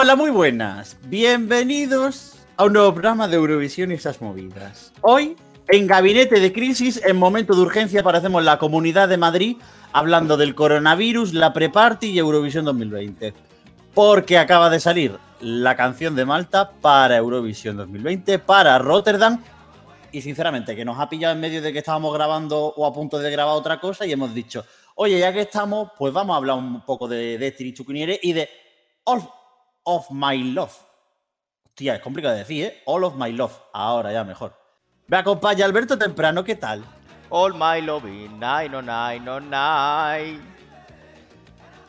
Hola, muy buenas. Bienvenidos a un nuevo programa de Eurovisión y esas movidas. Hoy, en Gabinete de Crisis, en momento de urgencia, aparecemos la Comunidad de Madrid hablando del coronavirus, la pre-party y Eurovisión 2020. Porque acaba de salir la canción de Malta para Eurovisión 2020, para Rotterdam. Y sinceramente, que nos ha pillado en medio de que estábamos grabando o a punto de grabar otra cosa y hemos dicho, oye, ya que estamos, pues vamos a hablar un poco de Destiny y de of My Love. Hostia, es complicado de decir, ¿eh? All of My Love. Ahora ya mejor. Me acompaña Alberto Temprano, ¿qué tal? All my loving, nine oh nine oh nine.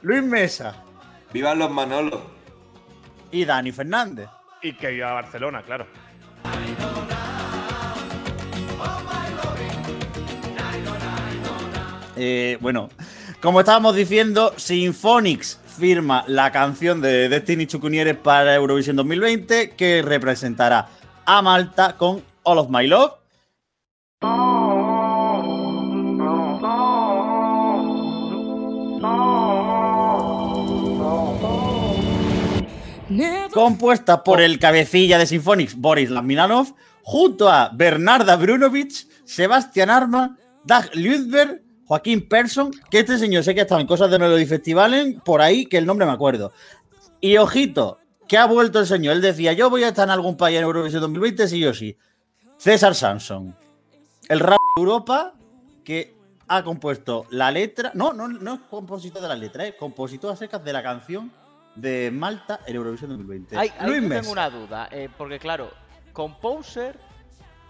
Luis Mesa ¡Vivan los Manolos! y Dani Fernández. Y que iba a Barcelona, claro. Eh, bueno, como estábamos diciendo, Symphonics firma la canción de Destiny Chukwuniere para Eurovisión 2020 que representará a Malta con All of My Love. compuesta por el cabecilla de Symphonics, Boris Lasminanov, junto a Bernarda Brunovic, Sebastián Arma, Dag Ludberg, Joaquín Persson, que este señor sé que ha estado en cosas de Melody Festivalen, por ahí que el nombre me acuerdo. Y ojito, que ha vuelto el señor. Él decía, yo voy a estar en algún país en Eurovisión 2020, sí o sí. César Samson, el rap de Europa, que ha compuesto la letra. No, no, no es compositor de la letra, es compositor a secas de la canción de Malta en Eurovisión 2020. Ay, ahí Luis Mesa. tengo una duda, eh, porque claro, Composer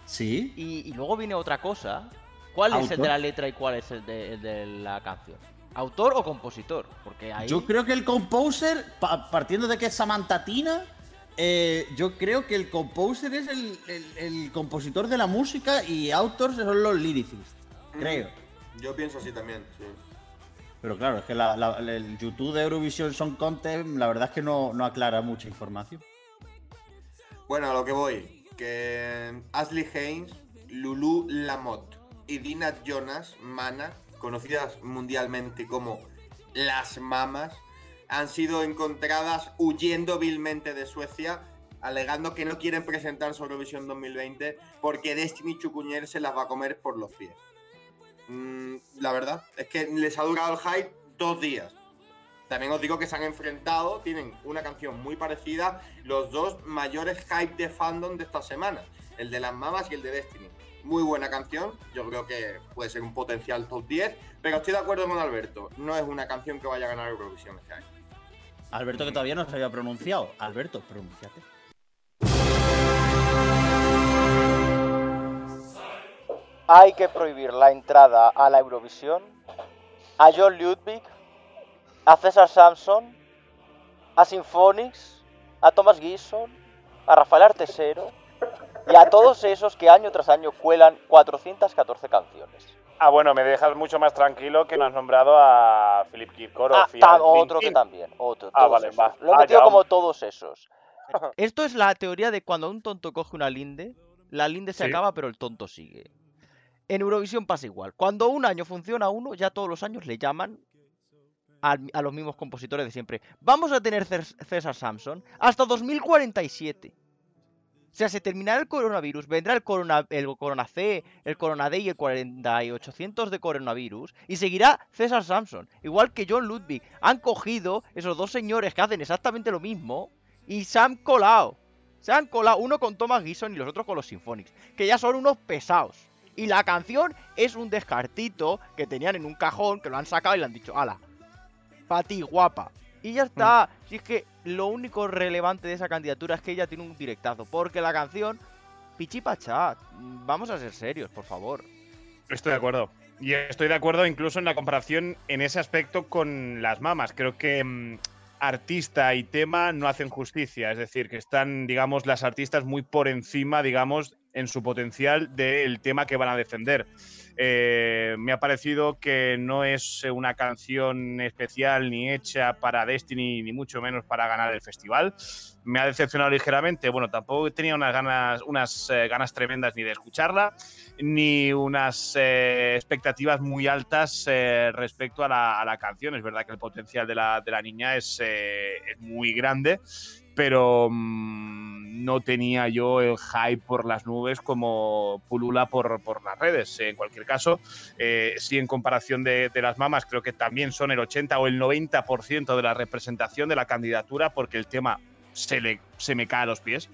Sí. y, y luego viene otra cosa. ¿Cuál es el Autor. de la letra y cuál es el de, el de la canción? ¿Autor o compositor? Porque ahí... Yo creo que el composer, pa- partiendo de que es Samantha Tina, eh, yo creo que el composer es el, el- el compositor de la música y autors son los lyricists. Creo. Yo pienso así también, sí. Pero claro, es que la- la- el YouTube de Eurovision Song Contest, la verdad es que no, no aclara mucha información. Bueno, a lo que voy. Que Ashley Haynes, Lulu Lamotte y Dina Jonas, Mana, conocidas mundialmente como las mamas, han sido encontradas huyendo vilmente de Suecia, alegando que no quieren presentar su Eurovisión 2020 porque Destiny Chukuñer se las va a comer por los pies. Mm, la verdad es que les ha durado el hype dos días. También os digo que se han enfrentado, tienen una canción muy parecida, los dos mayores hype de fandom de esta semana, el de las mamas y el de Destiny. Muy buena canción, yo creo que puede ser un potencial top 10, pero estoy de acuerdo con Alberto, no es una canción que vaya a ganar Eurovisión este año. Alberto, que todavía no se había pronunciado. Alberto, pronunciate. Hay que prohibir la entrada a la Eurovisión a John Ludwig, a César Samson, a Symphonics, a Thomas Gison, a Rafael Artesero y a todos esos que año tras año cuelan 414 canciones. Ah, bueno, me dejas mucho más tranquilo que no has nombrado a Philip Kirkorov Ah, y otro que también, otro. Ah, vale, va. Lo he Ah, metido como todos esos. Esto es la teoría de cuando un tonto coge una linde, la linde se Sí. acaba, pero el tonto sigue. En Eurovisión pasa igual. Cuando un año funciona uno, ya todos los años le llaman a, los mismos compositores de siempre. Vamos a tener Cés- César Samson hasta 2047. O sea, se terminará el coronavirus, vendrá el corona, el corona C, el corona D y el 4800 de coronavirus y seguirá César Samson, igual que John Ludwig. Han cogido esos dos señores que hacen exactamente lo mismo y se han colado. Se han colado uno con Thomas Gison y los otros con los Symphonics, que ya son unos pesados. Y la canción es un descartito que tenían en un cajón, que lo han sacado y le han dicho, ala, pa' ti, guapa. Y ya está. Si es que lo único relevante de esa candidatura es que ella tiene un directazo. Porque la canción, pichipachá, vamos a ser serios, por favor. Estoy de acuerdo. Y estoy de acuerdo incluso en la comparación en ese aspecto con las mamas. Creo que mm, artista y tema no hacen justicia. Es decir, que están, digamos, las artistas muy por encima, digamos, en su potencial del tema que van a defender. Eh, me ha parecido que no es una canción especial ni hecha para Destiny, ni mucho menos para ganar el festival. Me ha decepcionado ligeramente. Bueno, tampoco tenía unas ganas, unas eh, ganas tremendas ni de escucharla, ni unas eh, expectativas muy altas respecto a la, canción. Es verdad que el potencial de la, niña es muy grande pero mm, no tenía yo el hype por las nubes como pulula por, por las redes. En cualquier caso, eh, sí en comparación de, de las mamas, creo que también son el 80 o el 90% de la representación de la candidatura porque el tema se, le, se me cae a los pies.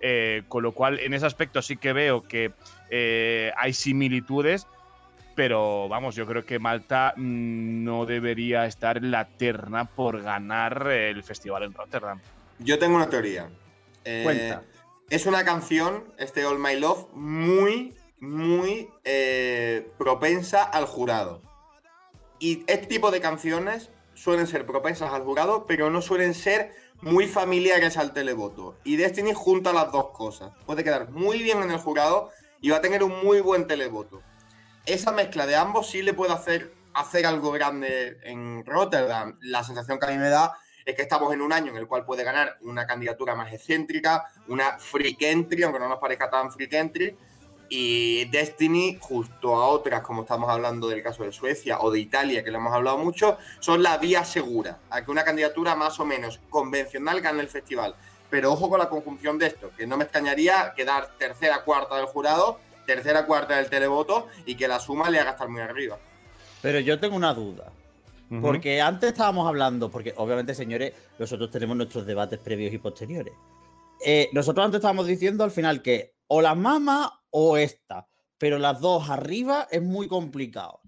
Eh, con lo cual, en ese aspecto sí que veo que eh, hay similitudes, pero vamos, yo creo que Malta mm, no debería estar en la terna por ganar el festival en Rotterdam. Yo tengo una teoría. Eh, Cuenta. es una canción, este All My Love, muy, muy eh, propensa al jurado. Y este tipo de canciones suelen ser propensas al jurado, pero no suelen ser muy familiares al televoto. Y Destiny junta las dos cosas. Puede quedar muy bien en el jurado y va a tener un muy buen televoto. Esa mezcla de ambos sí le puede hacer, hacer algo grande en Rotterdam. La sensación que a mí me da es que estamos en un año en el cual puede ganar una candidatura más excéntrica, una freak entry, aunque no nos parezca tan freak entry, y Destiny, justo a otras, como estamos hablando del caso de Suecia o de Italia, que lo hemos hablado mucho, son la vía segura a que una candidatura más o menos convencional gane el festival. Pero ojo con la conjunción de esto, que no me extrañaría quedar tercera, cuarta del jurado, tercera, cuarta del televoto y que la suma le haga estar muy arriba. Pero yo tengo una duda. Porque antes estábamos hablando, porque obviamente, señores, nosotros tenemos nuestros debates previos y posteriores. Eh, nosotros antes estábamos diciendo al final que o la mama o esta, pero las dos arriba es muy complicado.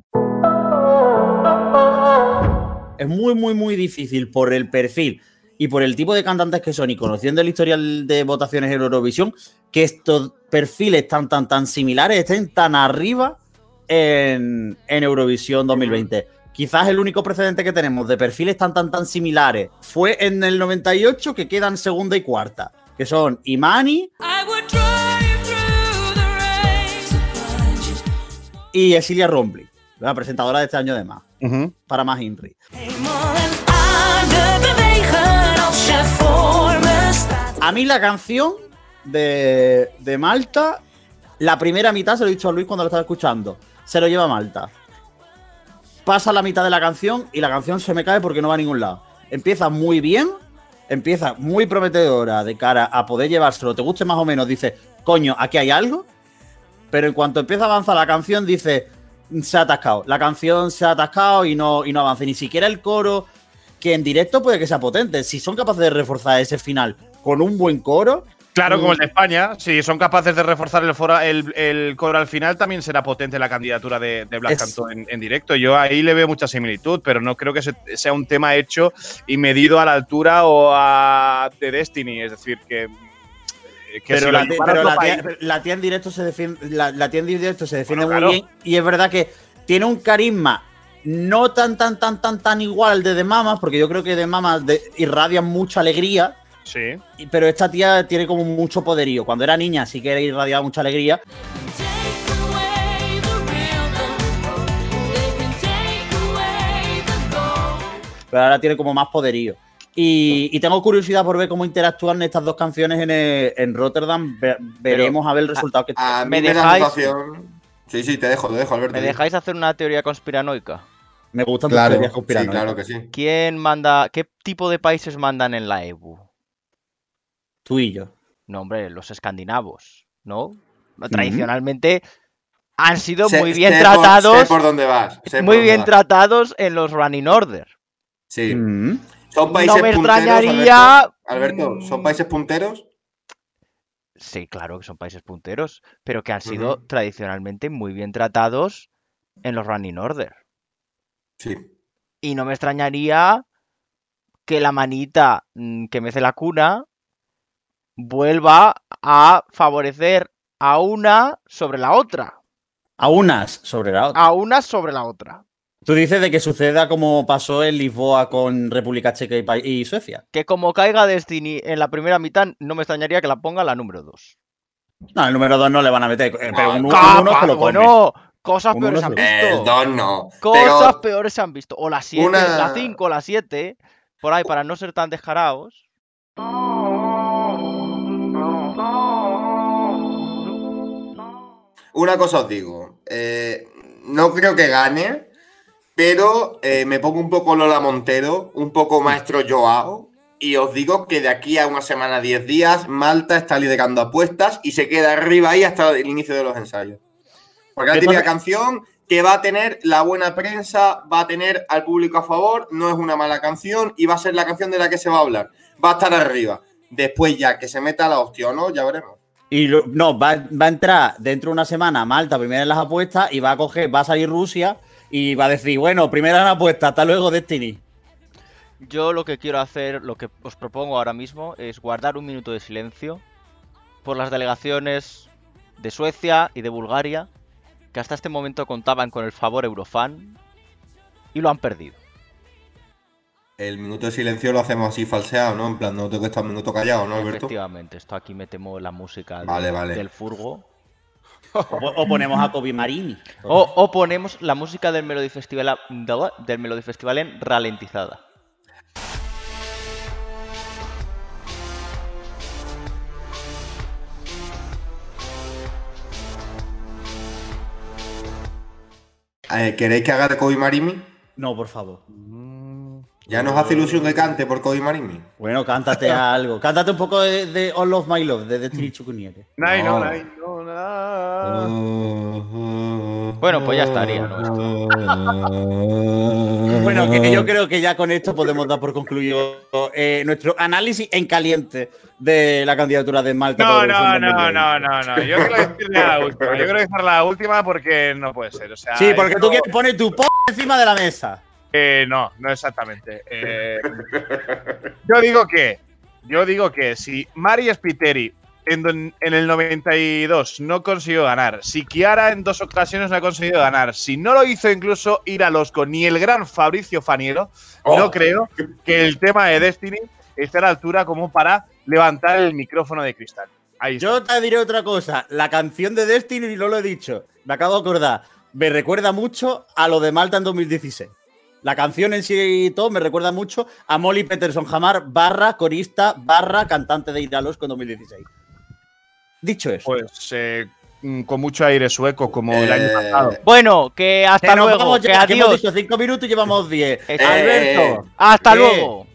Es muy, muy, muy difícil por el perfil y por el tipo de cantantes que son y conociendo el historial de votaciones en Eurovisión, que estos perfiles tan, tan, tan similares estén tan arriba en, en Eurovisión 2020. Quizás el único precedente que tenemos de perfiles tan, tan, tan similares fue en el 98 que quedan segunda y cuarta, que son Imani y Esilia Rombly, la presentadora de este año de más, para más Inri. A mí la canción de, de Malta, la primera mitad, se lo he dicho a Luis cuando lo estaba escuchando, se lo lleva Malta. Pasa la mitad de la canción y la canción se me cae porque no va a ningún lado. Empieza muy bien, empieza muy prometedora de cara a poder llevárselo, te guste más o menos, dice, coño, aquí hay algo. Pero en cuanto empieza a avanzar la canción, dice, se ha atascado. La canción se ha atascado y no, y no avanza. Ni siquiera el coro, que en directo puede que sea potente. Si son capaces de reforzar ese final con un buen coro, Claro, como el de. España, si son capaces de reforzar el, fora- el, el coro al final, también será potente la candidatura de, de Blas Es- Cantó en, en directo. Yo ahí le veo mucha similitud, pero no creo que se- sea un tema hecho y medido a la altura o a de Destiny. Es decir, que. que pero si la, pero la país- tía, la tía en directo se defiende, la, la tía en directo se defiende Bueno, muy claro. bien y es verdad que tiene un carisma no tan tan tan tan tan igual al de The Mamas, porque yo creo que The Mamas de- irradia mucha alegría, Sí. y- pero esta tía tiene como mucho poderío. Cuando era niña sí que irradiaba mucha alegría, pero ahora tiene como más poderío. Y, y tengo curiosidad por ver cómo interactúan estas dos canciones en, el- en Rotterdam. Ve- veremos a ver el resultado que A mí ¿Me dejáis? Sí, sí, te dejo, te dejo, Alberto. ¿Me dejáis hacer una teoría conspiranoica? me gustan Claro, teorías Sí, conspiranoicas. claro que sí. ¿Quién manda, qué tipo de países mandan en la EBU? Tú y yo. No, hombre, los escandinavos, ¿no? Tradicionalmente han sido Sé- muy bien sé por- tratados, sé por dónde vas. sé por muy dónde bien vas. tratados en los running order. Sí. Mm. Son países No me punteros, extrañaría. Alberto. Alberto, ¿son mm, países punteros? Sí, claro que son países punteros, pero que han sido tradicionalmente muy bien tratados en los running order. Sí. Y no me extrañaría que la manita mm, que mece la cuna vuelva a favorecer a una sobre la otra. A unas sobre la otra. A una sobre la otra. Tú dices de que suceda como pasó en Lisboa con República Checa y, Pa- y Suecia. Que como caiga Destiny en la primera mitad, no me extrañaría que la ponga la número 2. No, el número 2 no le van a meter, eh, pero un, un Capa, uno se lo come. bueno, cosas Un peores se han se El visto. 2 no. Cosas Pero peores se han visto. O la 7, Una- la 5, la 7. Por ahí, para no ser tan descarados. Una cosa os digo. eh, no creo que gane, pero eh, me pongo un poco Lola Montero, un poco Maestro Joao, Y os digo que de aquí a una semana, 10 días, Malta está liderando apuestas y se queda arriba ahí hasta el inicio de los ensayos. Porque la típica canción que va a tener la buena prensa, va a tener al público a favor, no es una mala canción y va a ser la canción de la que se va a hablar. Va a estar arriba. Después ya que se meta la hostia o no, ya veremos. Y no, va, va a entrar dentro de una semana Malta primera en las apuestas y va a coger, va a salir Rusia y va a decir, bueno, primera en las apuestas, hasta luego Destiny. Yo lo que quiero hacer, lo que os propongo ahora mismo, es guardar un minuto de silencio por las delegaciones de Suecia y de Bulgaria, que hasta este momento contaban con el favor eurofan y lo han perdido. El minuto de silencio lo hacemos así falseado, ¿no? En plan, no tengo que estar un minuto callado, ¿no, Alberto? Efectivamente, esto aquí metemos la música Vale, del- vale. del furgo. O, o ponemos a Kobe Marini. O, o ponemos la música del Melody Festival, del Melody Festival en ralentizada. Eh, ¿Queréis que haga de Kobe Marimi? No, por favor. ¿Ya nos hace ilusión que cante por Kobe Marimi? Bueno, cántate algo. Cántate un poco de, de All of My Love, de Destiny Chukuniere. Nai, no, No. no, na. Bueno, pues ya estaría, ¿no? Bueno, que yo creo que ya con esto podemos dar por concluido eh, nuestro análisis en caliente de la candidatura de Malta. No, no, no, 2020. no, no, no. Yo quiero decirle la última. Yo quiero la última porque no puede ser. O sea, Sí, porque esto- tú quieres poner tu p encima de la mesa. Eh, no, no exactamente. Eh, yo digo que, yo digo que si Mari Spiteri en, en el 92 no consiguió ganar, si Chiara en dos ocasiones no ha conseguido ganar, si no lo hizo incluso ir a Losco ni el gran Fabricio Faniero, Oh. no creo que el tema de Destiny esté a la altura como para levantar el micrófono de cristal. Ahí. Yo te diré otra cosa. La canción de Destiny, no lo he dicho, me acabo de acordar. Me recuerda mucho a lo de Malta en 2016. La canción en sí y todo me recuerda mucho a Molly Peterson Jamar, barra corista, barra cantante de Iralosco en 2016. Dicho eso. Pues eh, mm, con mucho aire sueco como el año Eh, pasado. Bueno, que hasta Que luego, vamos ya, que hemos adiós. dicho cinco minutos y llevamos 10. Eh, Alberto, Hasta luego.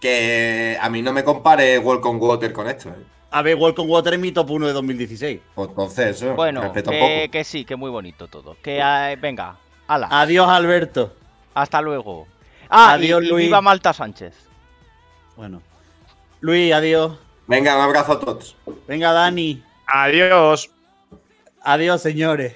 Que a mí no me compare Welcome Water con esto, ¿eh? A ver, Welcome Water es mi top 1 de 2016. Pues Entonces, eso, Bueno, que, poco. que sí, que muy bonito todo. Que eh, venga, ala, Adiós, Alberto. Hasta luego. Ah, y- Adiós, y, Luis. viva Malta Sánchez. Bueno. Luis, adiós. Venga, un abrazo a todos. Venga, Dani. Adiós. Adiós, señores.